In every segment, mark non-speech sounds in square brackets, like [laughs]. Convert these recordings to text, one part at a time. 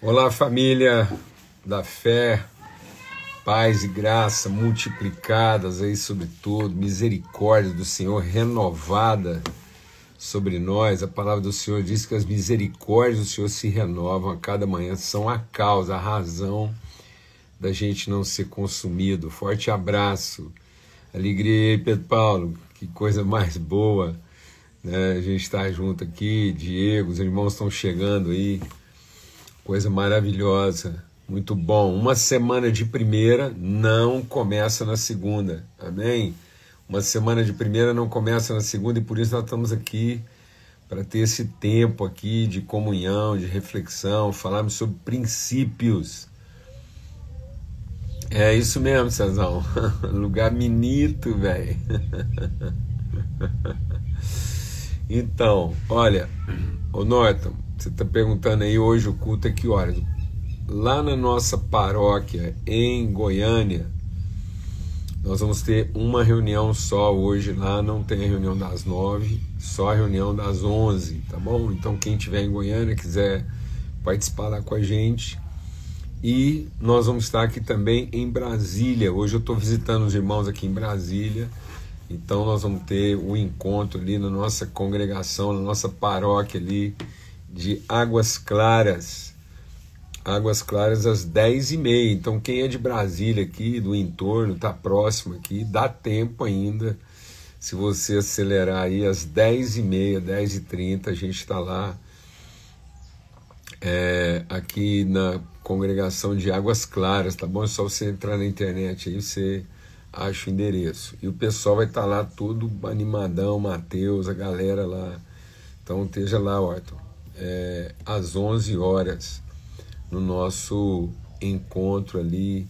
Olá, família da fé, paz e graça multiplicadas aí sobre tudo, misericórdia do Senhor renovada sobre nós. A palavra do Senhor diz que as misericórdias do Senhor se renovam a cada manhã, são a causa, a razão da gente não ser consumido. Forte abraço, alegria aí, Pedro Paulo, que coisa mais boa. Né? A gente está junto aqui, Diego, os irmãos estão chegando aí. Coisa maravilhosa, muito bom. Uma semana de primeira não começa na segunda, amém? Uma semana de primeira não começa na segunda e por isso nós estamos aqui para ter esse tempo aqui de comunhão, de reflexão, falarmos sobre princípios. É isso mesmo, Cezão. [laughs] Lugar bonito, velho. [laughs] Então, olha, o Norton, você está perguntando aí hoje o culto é que horas? Lá na nossa paróquia em Goiânia, nós vamos ter uma reunião só hoje lá, não tem a reunião das nove, só a reunião das onze, tá bom? Então quem estiver em Goiânia quiser participar lá com a gente. E nós vamos estar aqui também em Brasília. Hoje eu estou visitando os irmãos aqui em Brasília. Então nós vamos ter o um encontro ali na nossa congregação, na nossa paróquia ali de Águas Claras. Águas Claras às 10h30. Então, quem é de Brasília aqui, do entorno, está próximo aqui, dá tempo ainda. Se você acelerar aí às 10h30, 10h30, a gente está lá é, aqui na congregação de Águas Claras, tá bom? É só você entrar na internet aí, você acha o endereço. E o pessoal vai estar tá lá todo animadão, Mateus, a galera lá. Então esteja lá, Orton é, às 11 horas no nosso encontro ali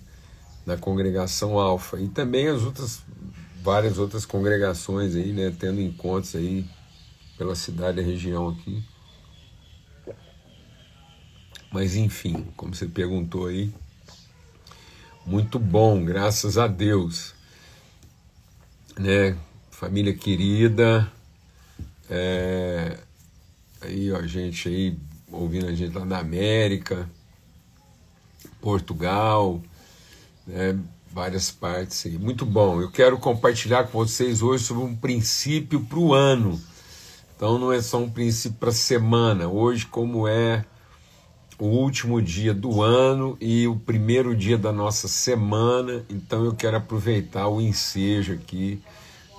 na congregação Alfa e também as outras várias outras congregações aí, né, tendo encontros aí pela cidade e região aqui. Mas enfim, como você perguntou aí, muito bom, graças a Deus, né, família querida, é, Aí, ó, gente aí ouvindo a gente lá da América, Portugal, né, várias partes aí. Muito bom. Eu quero compartilhar com vocês hoje sobre um princípio para o ano. Então não é só um princípio para a semana. Hoje, como é o último dia do ano e o primeiro dia da nossa semana, então eu quero aproveitar o ensejo aqui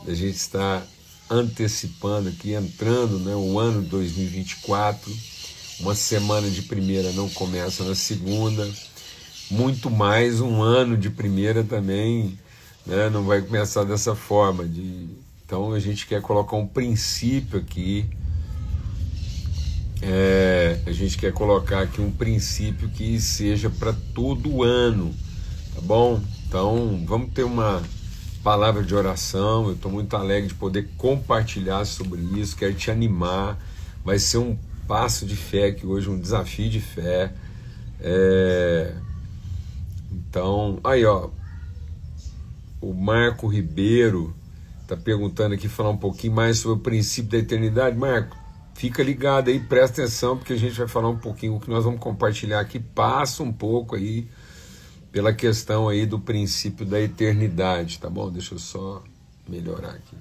da gente estar antecipando aqui, entrando né, o ano 2024. Uma semana de primeira não começa na segunda. Muito mais um ano de primeira também né, não vai começar dessa forma. De... Então a gente quer colocar um princípio aqui. É, a gente quer colocar aqui um princípio que seja para todo ano, tá bom? Então vamos ter uma palavra de oração. Eu estou muito alegre de poder compartilhar sobre isso. Quero te animar. Vai ser um passo de fé aqui hoje, um desafio de fé. É... Então, aí ó, o Marco Ribeiro está perguntando aqui, falar um pouquinho mais sobre o princípio da eternidade. Marco, fica ligado aí, presta atenção, porque a gente vai falar um pouquinho, o que nós vamos compartilhar aqui, passa um pouco aí pela questão aí do princípio da eternidade, tá bom? Deixa eu só melhorar aqui.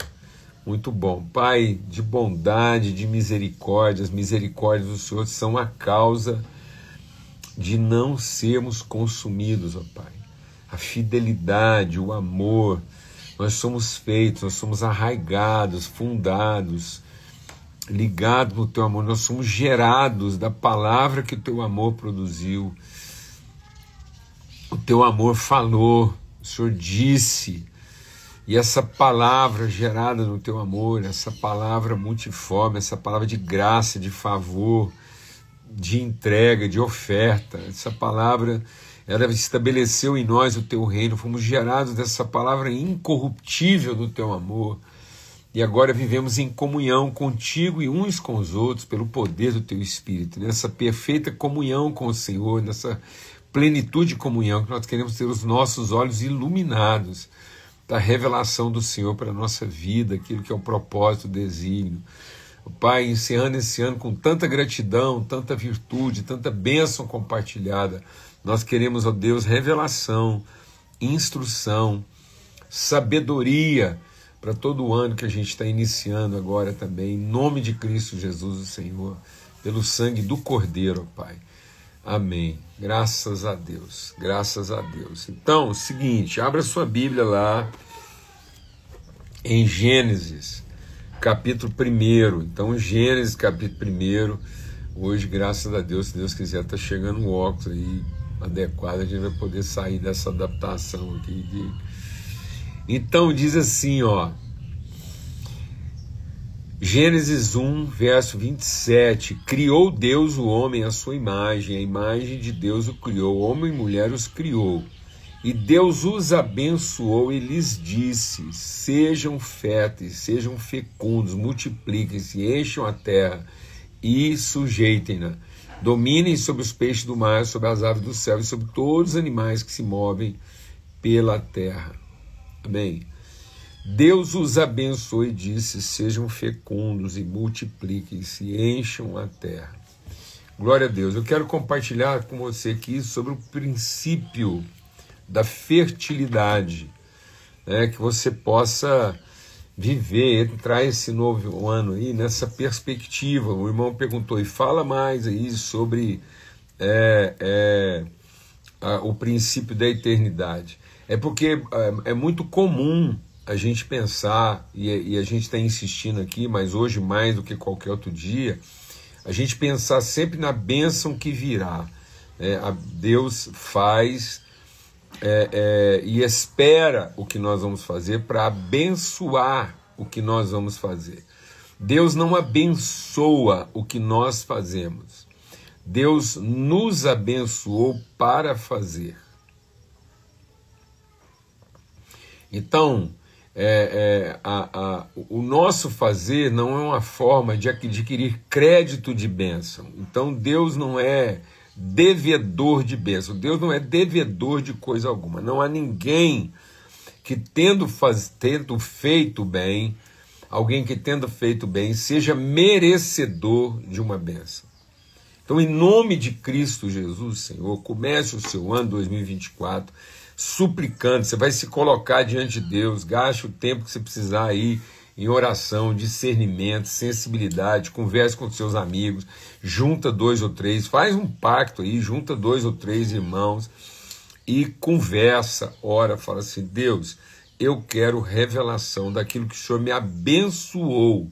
Muito bom. Pai, de bondade, de misericórdia, as misericórdias do Senhor são a causa de não sermos consumidos, ó Pai. A fidelidade, o amor, nós somos feitos, nós somos arraigados, fundados, ligados no teu amor, nós somos gerados da palavra que o teu amor produziu. O teu amor falou, o Senhor disse, e essa palavra gerada no teu amor, essa palavra multiforme, essa palavra de graça, de favor, de entrega, de oferta, essa palavra, ela estabeleceu em nós o teu reino, fomos gerados dessa palavra incorruptível do teu amor. E agora vivemos em comunhão contigo e uns com os outros pelo poder do teu Espírito, nessa perfeita comunhão com o Senhor, nessa plenitude de comunhão, que nós queremos ter os nossos olhos iluminados da revelação do Senhor para a nossa vida, aquilo que é o propósito, o desígnio. Pai, encerrando esse ano com tanta gratidão, tanta virtude, tanta bênção compartilhada. Nós queremos, ó Deus, revelação, instrução, sabedoria para todo o ano que a gente está iniciando agora também, em nome de Cristo Jesus, o Senhor, pelo sangue do Cordeiro, Pai. Amém. Graças a Deus, graças a Deus. Então, seguinte, abra sua Bíblia lá em Gênesis, capítulo 1. Então, Gênesis, capítulo 1. Hoje, graças a Deus, se Deus quiser, está chegando um óculos aí adequado, a gente vai poder sair dessa adaptação aqui. De... Então, diz assim, ó. Gênesis 1, verso 27. Criou Deus o homem à sua imagem, a imagem de Deus o criou, homem e mulher os criou. E Deus os abençoou e lhes disse: Sejam férteis, sejam fecundos, multipliquem-se, encham a terra e sujeitem-na. Dominem sobre os peixes do mar, sobre as aves do céu e sobre todos os animais que se movem pela terra. Amém. Deus os abençoou e disse: Sejam fecundos e multipliquem-se, encham a terra. Glória a Deus. Eu quero compartilhar com você aqui sobre o princípio da fertilidade, né, que você possa viver, entrar esse novo ano aí nessa perspectiva. O irmão perguntou e fala mais aí sobre é, é, a, o princípio da eternidade. É porque é, é muito comum a gente pensar, e, a gente está insistindo aqui, mas hoje mais do que qualquer outro dia, a gente pensar sempre na bênção que virá. É, Deus faz é, é, e espera o que nós vamos fazer para abençoar o que nós vamos fazer. Deus não abençoa o que nós fazemos. Deus nos abençoou para fazer. Então, é, é, a, a, o nosso fazer não é uma forma de adquirir crédito de bênção. Então Deus não é devedor de bênção. Deus não é devedor de coisa alguma. Não há ninguém que tendo, faz, tendo feito bem, alguém que tendo feito bem, seja merecedor de uma bênção. Então, em nome de Cristo Jesus, Senhor, comece o seu ano 2024 suplicando, você vai se colocar diante de Deus, gaste o tempo que você precisar aí em oração, discernimento, sensibilidade, converse com seus amigos, junta dois ou três, faz um pacto aí, junta dois ou três irmãos e conversa, ora, fala assim: Deus, eu quero revelação daquilo que o Senhor me abençoou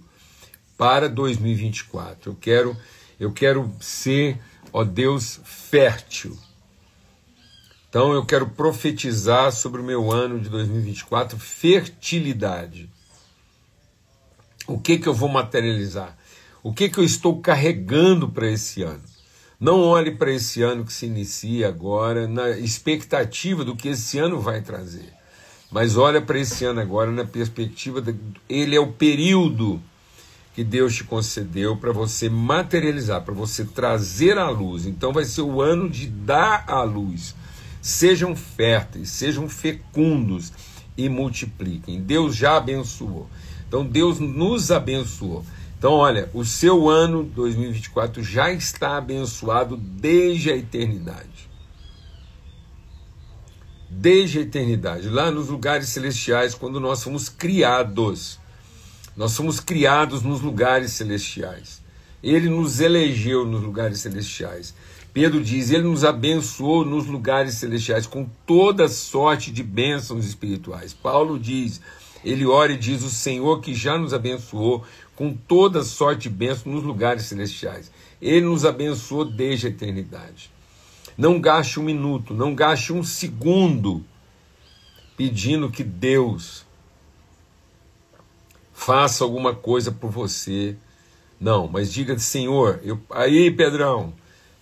para 2024. Eu quero, eu quero ser, ó Deus, fértil. Então eu quero profetizar sobre o meu ano de 2024 fertilidade. O que que eu vou materializar? O que que eu estou carregando para esse ano? Não olhe para esse ano que se inicia agora na expectativa do que esse ano vai trazer. Mas olha para esse ano agora na perspectiva de, ele é o período que Deus te concedeu para você materializar, para você trazer à luz. Então vai ser o ano de dar à luz Sejam férteis, sejam fecundos e multipliquem. Deus já abençoou. Então Deus nos abençoou. Então, olha, o seu ano 2024 já está abençoado desde a eternidade. Desde a eternidade, lá nos lugares celestiais, quando nós fomos criados. Nós fomos criados nos lugares celestiais. Ele nos elegeu nos lugares celestiais. Pedro diz: Ele nos abençoou nos lugares celestiais com toda sorte de bênçãos espirituais. Paulo diz: Ele ora e diz: O Senhor que já nos abençoou com toda sorte de bênçãos nos lugares celestiais. Ele nos abençoou desde a eternidade. Não gaste um minuto, não gaste um segundo pedindo que Deus faça alguma coisa por você. Não, mas diga, Senhor, eu, aí, Pedrão,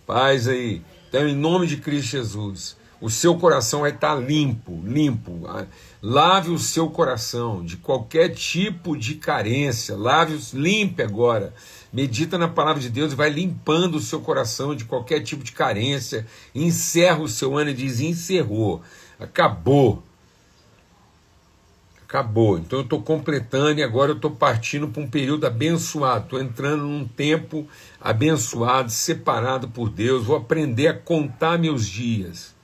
Paz aí. Então, em nome de Cristo Jesus, o seu coração vai estar limpo, limpo. Lave o seu coração de qualquer tipo de carência. Lave, limpe agora. Medita na palavra de Deus e vai limpando o seu coração de qualquer tipo de carência. Encerra o seu ano e diz: encerrou, acabou. Acabou. Então eu estou completando e agora eu estou partindo para um período abençoado. Estou entrando num tempo abençoado, separado por Deus. Vou aprender a contar meus dias.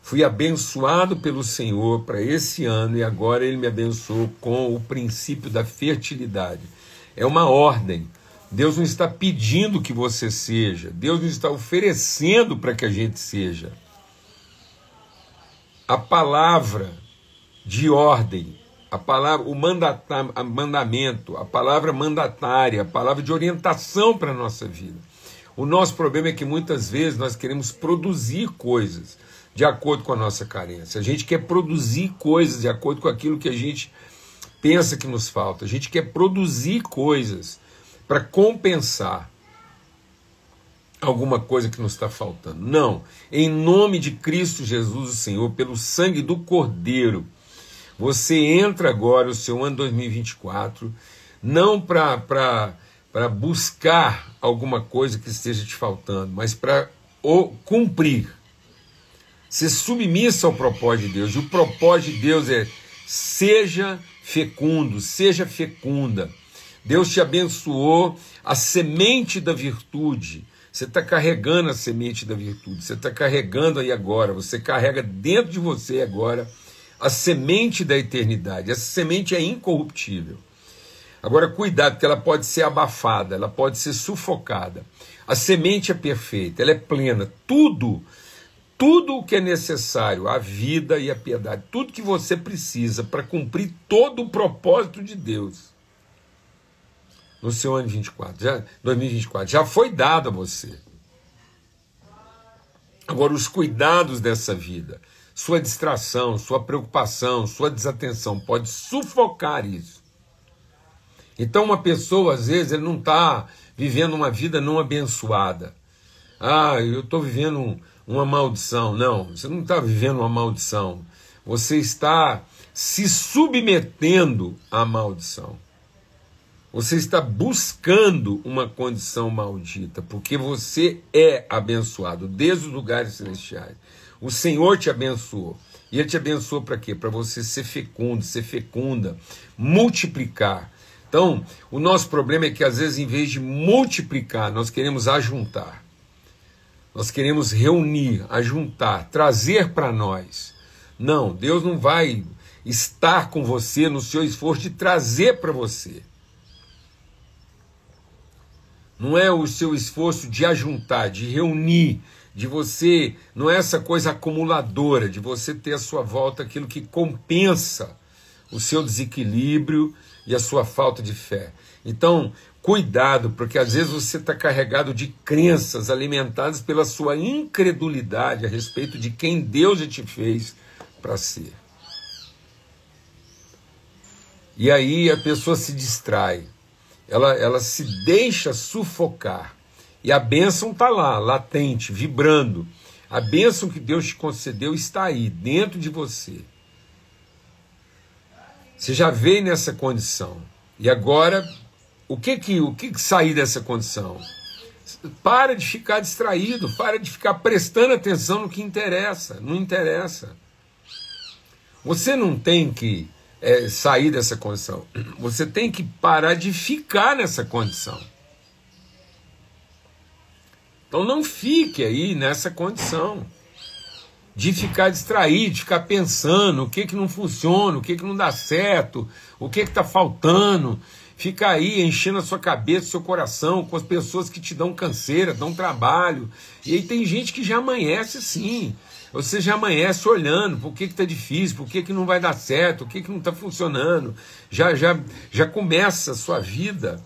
Fui abençoado pelo Senhor para esse ano e agora Ele me abençoou com o princípio da fertilidade. É uma ordem. Deus não está pedindo que você seja, Deus não está oferecendo para que a gente seja. A palavra de ordem, a palavra, o mandata, mandamento, a palavra mandatária, a palavra de orientação para a nossa vida. O nosso problema é que muitas vezes nós queremos produzir coisas de acordo com a nossa carência. A gente quer produzir coisas de acordo com aquilo que a gente pensa que nos falta. A gente quer produzir coisas para compensar alguma coisa que nos está faltando. Não. Em nome de Cristo Jesus, o Senhor, pelo sangue do Cordeiro, você entra agora o seu ano 2024 não para buscar alguma coisa que esteja te faltando, mas para cumprir. Ser submissa ao propósito de Deus. E o propósito de Deus é seja fecundo, seja fecunda. Deus te abençoou a semente da virtude. Você está carregando a semente da virtude, você está carregando aí agora, você carrega dentro de você agora a semente da eternidade. Essa semente é incorruptível. Agora, cuidado, porque ela pode ser abafada, ela pode ser sufocada. A semente é perfeita, ela é plena. Tudo, tudo o que é necessário, a vida e a piedade, tudo que você precisa para cumprir todo o propósito de Deus no seu ano 24, já, 2024, já foi dado a você. Agora, os cuidados dessa vida, sua distração, sua preocupação, sua desatenção pode sufocar isso. Então, uma pessoa, às vezes, ele não está vivendo uma vida não abençoada. Ah, eu estou vivendo uma maldição. Não, você não está vivendo uma maldição. Você está se submetendo à maldição. Você está buscando uma condição maldita, porque você é abençoado desde os lugares celestiais. O Senhor te abençoou. E Ele te abençoou para quê? Para você ser fecundo, ser fecunda, multiplicar. Então, o nosso problema é que às vezes, em vez de multiplicar, nós queremos ajuntar. Nós queremos reunir, ajuntar, trazer para nós. Não, Deus não vai estar com você no seu esforço de trazer para você. Não é o seu esforço de ajuntar, de reunir, de você, não é essa coisa acumuladora, de você ter à sua volta aquilo que compensa o seu desequilíbrio e a sua falta de fé. Então, cuidado, porque às vezes você está carregado de crenças alimentadas pela sua incredulidade a respeito de quem Deus já te fez para ser. E aí a pessoa se distrai, ela, ela se deixa sufocar e a bênção está lá, latente, vibrando. A bênção que Deus te concedeu está aí, dentro de você. Você já veio nessa condição. E agora, o que que, o que, que sair dessa condição? Para de ficar distraído, para de ficar prestando atenção no que interessa. Não interessa. Você não tem que é, sair dessa condição. Você tem que parar de ficar nessa condição. Então não fique aí nessa condição de ficar distraído, de ficar pensando o que, que não funciona, o que, que não dá certo, o que está faltando. Fica aí enchendo a sua cabeça, o seu coração com as pessoas que te dão canseira, dão trabalho. E aí tem gente que já amanhece assim. Você já amanhece olhando por que está difícil, por que, que não vai dar certo, o que, que não está funcionando. Já, já, já começa a sua vida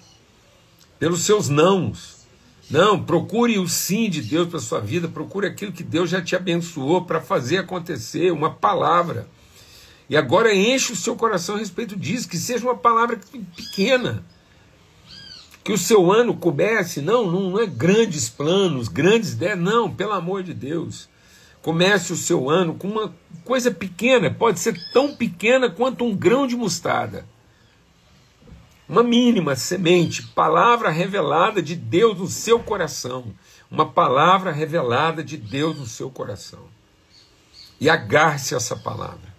pelos seus nãos. Não, procure o sim de Deus para sua vida, procure aquilo que Deus já te abençoou para fazer acontecer, uma palavra. E agora enche o seu coração a respeito disso, que seja uma palavra pequena. Que o seu ano comece, não, não, é grandes planos, grandes ideias, não, pelo amor de Deus. Comece o seu ano com uma coisa pequena, pode ser tão pequena quanto um grão de mostarda uma mínima semente, palavra revelada de Deus no seu coração. Uma palavra revelada de Deus no seu coração. E agarre-se essa palavra.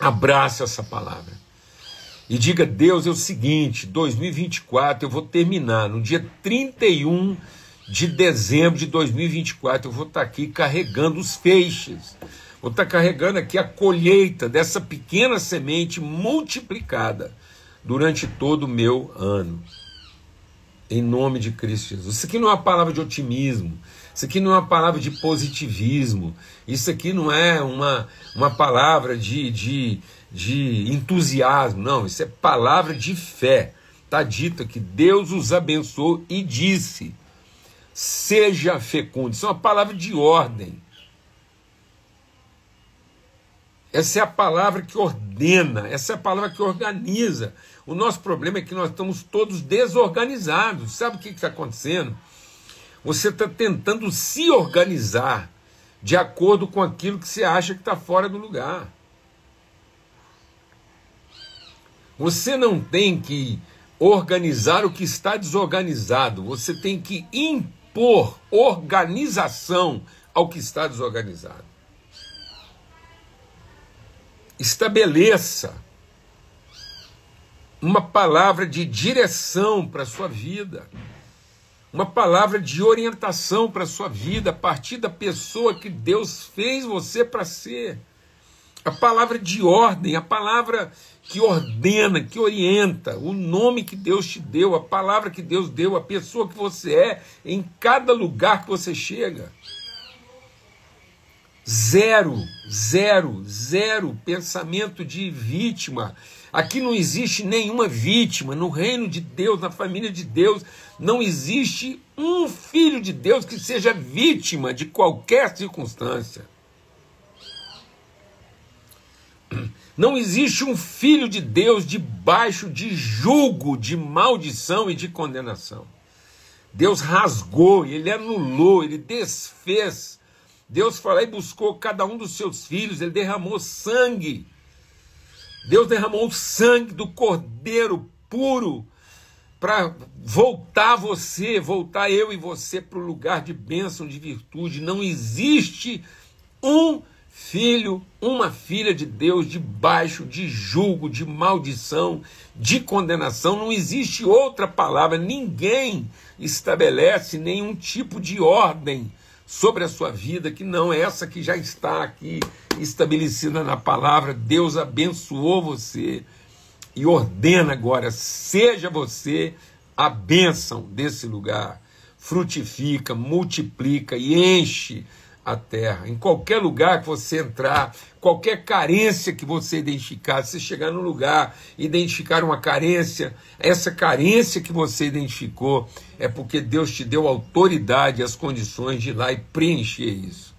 Abraça essa palavra. E diga, Deus, é o seguinte: 2024 eu vou terminar no dia 31 de dezembro de 2024. Eu vou estar aqui carregando os feixes. Vou estar carregando aqui a colheita dessa pequena semente multiplicada durante todo o meu ano. Em nome de Cristo Jesus. Isso aqui não é uma palavra de otimismo. Isso aqui não é uma palavra de positivismo. Isso aqui não é uma, uma palavra de, de, de entusiasmo. Não, isso é palavra de fé. Está dito que Deus os abençoou e disse: seja fecundo. Isso é uma palavra de ordem. Essa é a palavra que ordena, essa é a palavra que organiza. O nosso problema é que nós estamos todos desorganizados. Sabe o que está acontecendo? Você está tentando se organizar de acordo com aquilo que você acha que está fora do lugar. Você não tem que organizar o que está desorganizado, você tem que impor organização ao que está desorganizado. Estabeleça uma palavra de direção para a sua vida, uma palavra de orientação para a sua vida a partir da pessoa que Deus fez você para ser. A palavra de ordem, a palavra que ordena, que orienta, o nome que Deus te deu, a palavra que Deus deu, a pessoa que você é em cada lugar que você chega. Zero, zero, zero pensamento de vítima. Aqui não existe nenhuma vítima. No reino de Deus, na família de Deus, não existe um filho de Deus que seja vítima de qualquer circunstância. Não existe um filho de Deus debaixo de julgo, de maldição e de condenação. Deus rasgou, ele anulou, ele desfez Deus foi lá e buscou cada um dos seus filhos, ele derramou sangue. Deus derramou o sangue do cordeiro puro para voltar você, voltar eu e você para o lugar de bênção, de virtude. Não existe um filho, uma filha de Deus debaixo de julgo, de maldição, de condenação. Não existe outra palavra. Ninguém estabelece nenhum tipo de ordem sobre a sua vida, que não é essa que já está aqui estabelecida na palavra. Deus abençoou você e ordena agora: seja você a bênção desse lugar. Frutifica, multiplica e enche a terra. Em qualquer lugar que você entrar, qualquer carência que você identificar, se chegar no lugar, identificar uma carência, essa carência que você identificou é porque Deus te deu autoridade as condições de ir lá e preencher isso.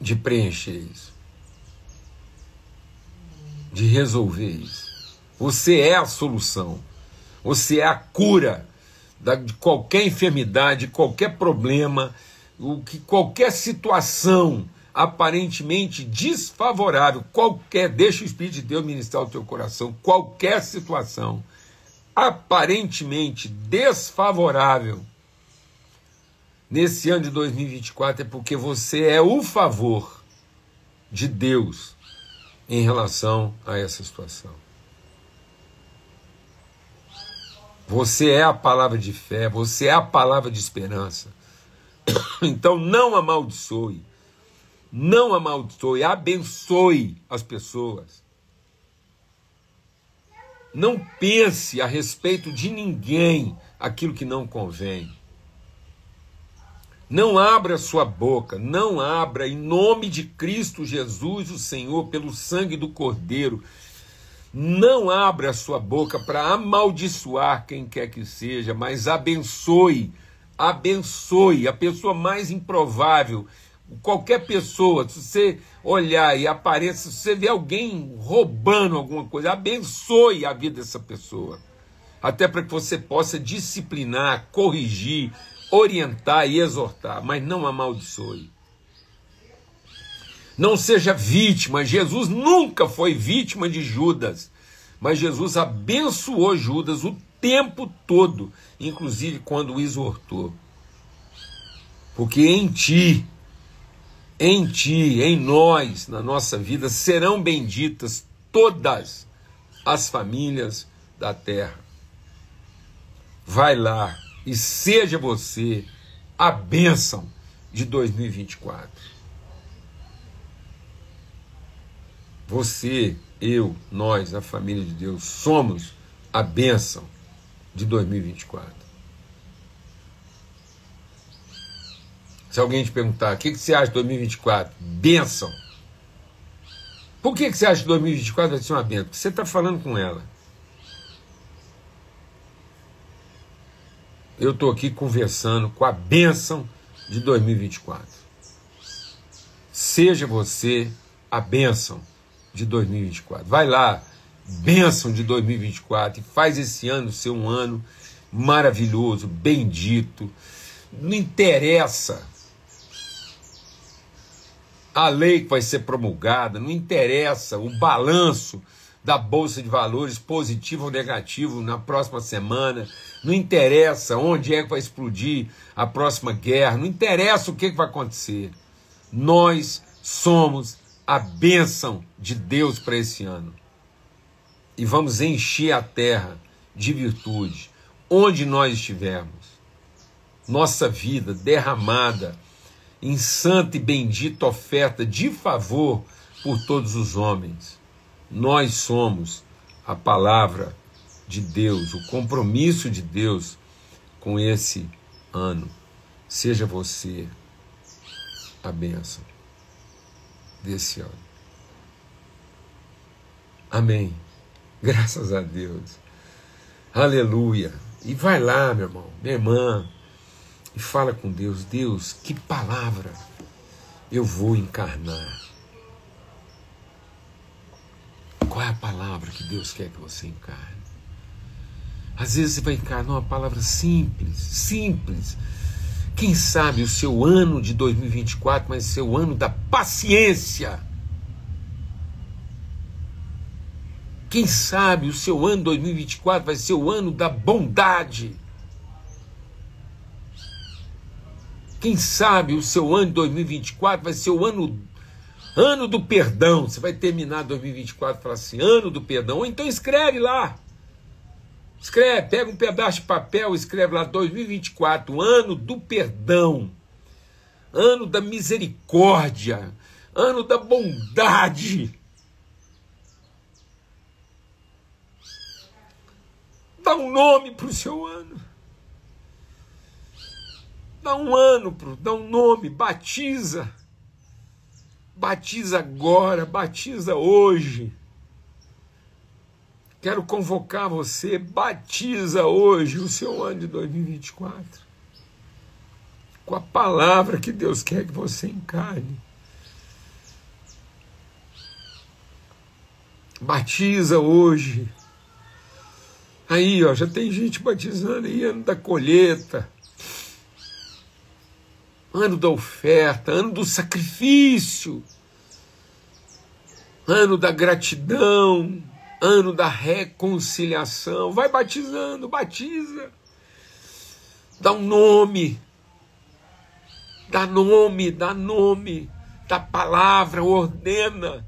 De preencher isso. De resolver isso. Você é a solução. Você é a cura de qualquer enfermidade, qualquer problema, o que qualquer situação aparentemente desfavorável, qualquer, deixa o Espírito de Deus ministrar o teu coração, qualquer situação aparentemente desfavorável nesse ano de 2024 é porque você é o favor de Deus em relação a essa situação. Você é a palavra de fé, você é a palavra de esperança. [coughs] Então não amaldiçoe, não amaldiçoe, abençoe as pessoas. Não pense a respeito de ninguém aquilo que não convém. Não abra sua boca, não abra em nome de Cristo Jesus, o Senhor, pelo sangue do Cordeiro não abra a sua boca para amaldiçoar quem quer que seja, mas abençoe, abençoe a pessoa mais improvável. Qualquer pessoa, se você olhar e apareça, se você vê alguém roubando alguma coisa, abençoe a vida dessa pessoa. Até para que você possa disciplinar, corrigir, orientar e exortar, mas não amaldiçoe. Não seja vítima. Jesus nunca foi vítima de Judas, mas Jesus abençoou Judas o tempo todo, inclusive quando o exortou. Porque em ti, em ti, em nós, na nossa vida, serão benditas todas as famílias da terra. Vai lá e seja você a bênção de 2024. Você, eu, nós, a família de Deus, somos a bênção de 2024. Se alguém te perguntar, o que, você acha de 2024? Bênção. Por que, que você acha que 2024 vai ser uma bênção? Porque você está falando com ela. Eu estou aqui conversando com a bênção de 2024. Seja você a bênção de 2024. Vai lá, bênção de 2024, e faz esse ano ser um ano maravilhoso, bendito. Não interessa a lei que vai ser promulgada, não interessa o balanço da Bolsa de Valores, positivo ou negativo, na próxima semana, não interessa onde é que vai explodir a próxima guerra, não interessa o que, que vai acontecer. Nós somos a bênção de Deus para esse ano. E vamos encher a terra de virtude, onde nós estivermos. Nossa vida derramada em santa e bendita oferta de favor por todos os homens. Nós somos a palavra de Deus, o compromisso de Deus com esse ano. Seja você a bênção desse ano. Amém. Graças a Deus. Aleluia. E vai lá, meu irmão, minha irmã e fala com Deus: Deus, que palavra eu vou encarnar? Qual é a palavra que Deus quer que você encarne? Às vezes você vai encarnar uma palavra simples, simples. Quem sabe o seu ano de 2024 vai ser o ano da paciência. Quem sabe o seu ano 2024 vai ser o ano da bondade. Quem sabe o seu ano de 2024 vai ser o ano ano do perdão. Você vai terminar 2024 e falar assim, ano do perdão. Ou então escreve lá. Escreve, pega um pedaço de papel, escreve lá 2024, ano do perdão. Ano da misericórdia, ano da bondade. Dá um nome para o seu ano. Dá um ano, dá um nome, batiza. Batiza agora, batiza hoje. Quero convocar você, batiza hoje o seu ano de 2024. Com a palavra que Deus quer que você encarne. Batiza hoje. Aí, ó, já tem gente batizando aí, ano da colheita ano da oferta, ano do sacrifício, ano da gratidão, ano da reconciliação. Vai batizando, batiza. Dá um nome. Dá nome, dá nome. Dá palavra, ordena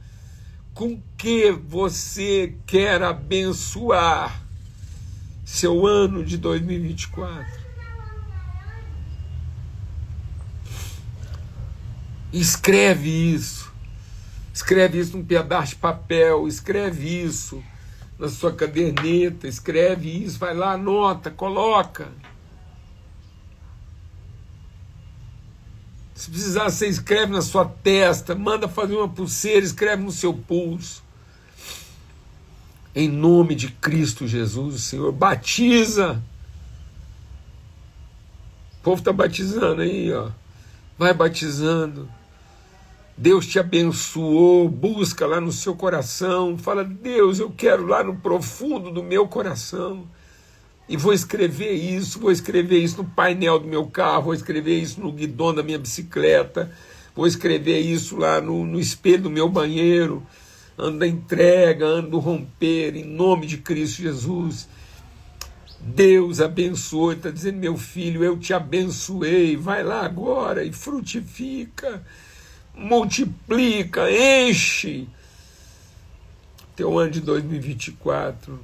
com que você quer abençoar seu ano de 2024. Escreve isso. Escreve isso num pedaço de papel, escreve isso na sua caderneta, escreve isso, vai lá, anota, coloca. Se precisar, você escreve na sua testa, manda fazer uma pulseira, escreve no seu pulso. Em nome de Cristo Jesus, o Senhor, batiza. O povo está batizando aí, ó. Vai batizando. Deus te abençoou, busca lá no seu coração, fala: Deus, eu quero lá no profundo do meu coração. E vou escrever isso, vou escrever isso no painel do meu carro, vou escrever isso no guidão da minha bicicleta, vou escrever isso lá no, no espelho do meu banheiro. Ando da entrega, ando do romper, em nome de Cristo Jesus. Deus abençoe, está dizendo, meu filho, eu te abençoei, vai lá agora e frutifica multiplica, enche teu ano de 2024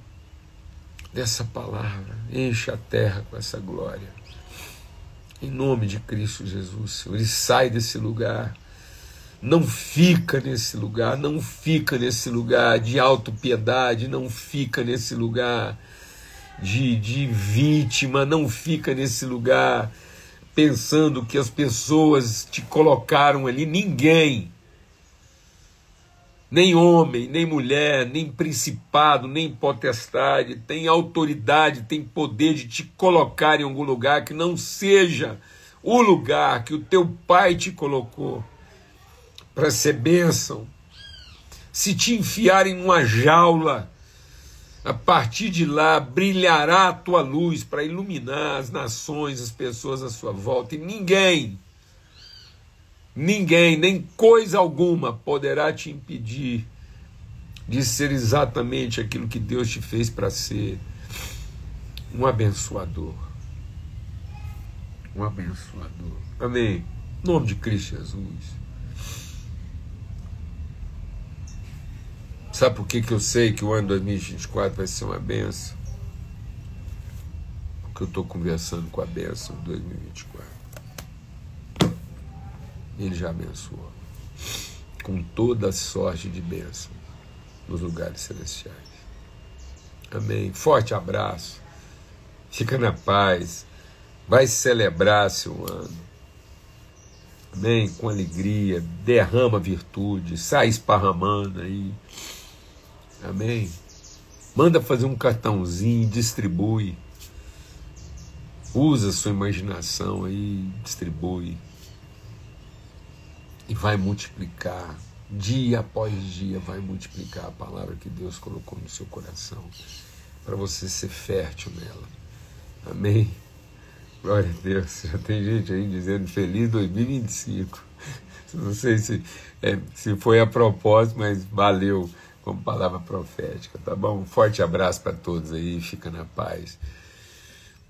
dessa palavra, enche a terra com essa glória. Em nome de Cristo Jesus, Senhor, ele sai desse lugar, não fica nesse lugar, não fica nesse lugar de autopiedade, não fica nesse lugar de, de vítima, não fica nesse lugar pensando que as pessoas te colocaram ali, ninguém nem homem, nem mulher, nem principado, nem potestade tem autoridade, tem poder de te colocar em algum lugar que não seja o lugar que o teu pai te colocou para ser bênção. Se te enfiarem numa jaula, a partir de lá brilhará a tua luz para iluminar as nações, as pessoas à sua volta, e ninguém Ninguém, nem coisa alguma, poderá te impedir de ser exatamente aquilo que Deus te fez para ser um abençoador. Um abençoador. Amém. Em nome de Cristo Jesus. Sabe por que, que eu sei que o ano 2024 vai ser uma benção? Porque eu estou conversando com a benção de 2024. Ele já abençoou. Com toda sorte de bênção nos lugares celestiais. Amém. Forte abraço. Fica na paz. Vai celebrar seu ano. Amém. Com alegria. Derrama virtude. Sai esparramando aí. Amém. Manda fazer um cartãozinho, distribui. Usa sua imaginação aí, distribui e vai multiplicar, dia após dia, vai multiplicar a palavra que Deus colocou no seu coração, para você ser fértil nela. Amém? Glória a Deus. Já tem gente aí dizendo feliz 2025. [laughs] Não sei se, é, se foi a propósito, mas valeu como palavra profética, tá bom? Um forte abraço para todos aí, fica na paz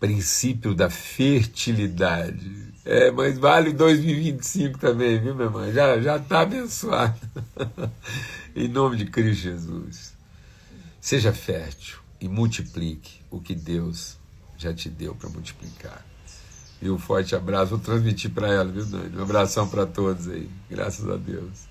princípio da fertilidade. É, mas vale 2025 também, viu, meu irmão? Já já está abençoado. [laughs] em nome de Cristo Jesus. Seja fértil e multiplique o que Deus já te deu para multiplicar. E um forte abraço, vou transmitir para ela, viu, Dani? Um abração para todos aí. Graças a Deus.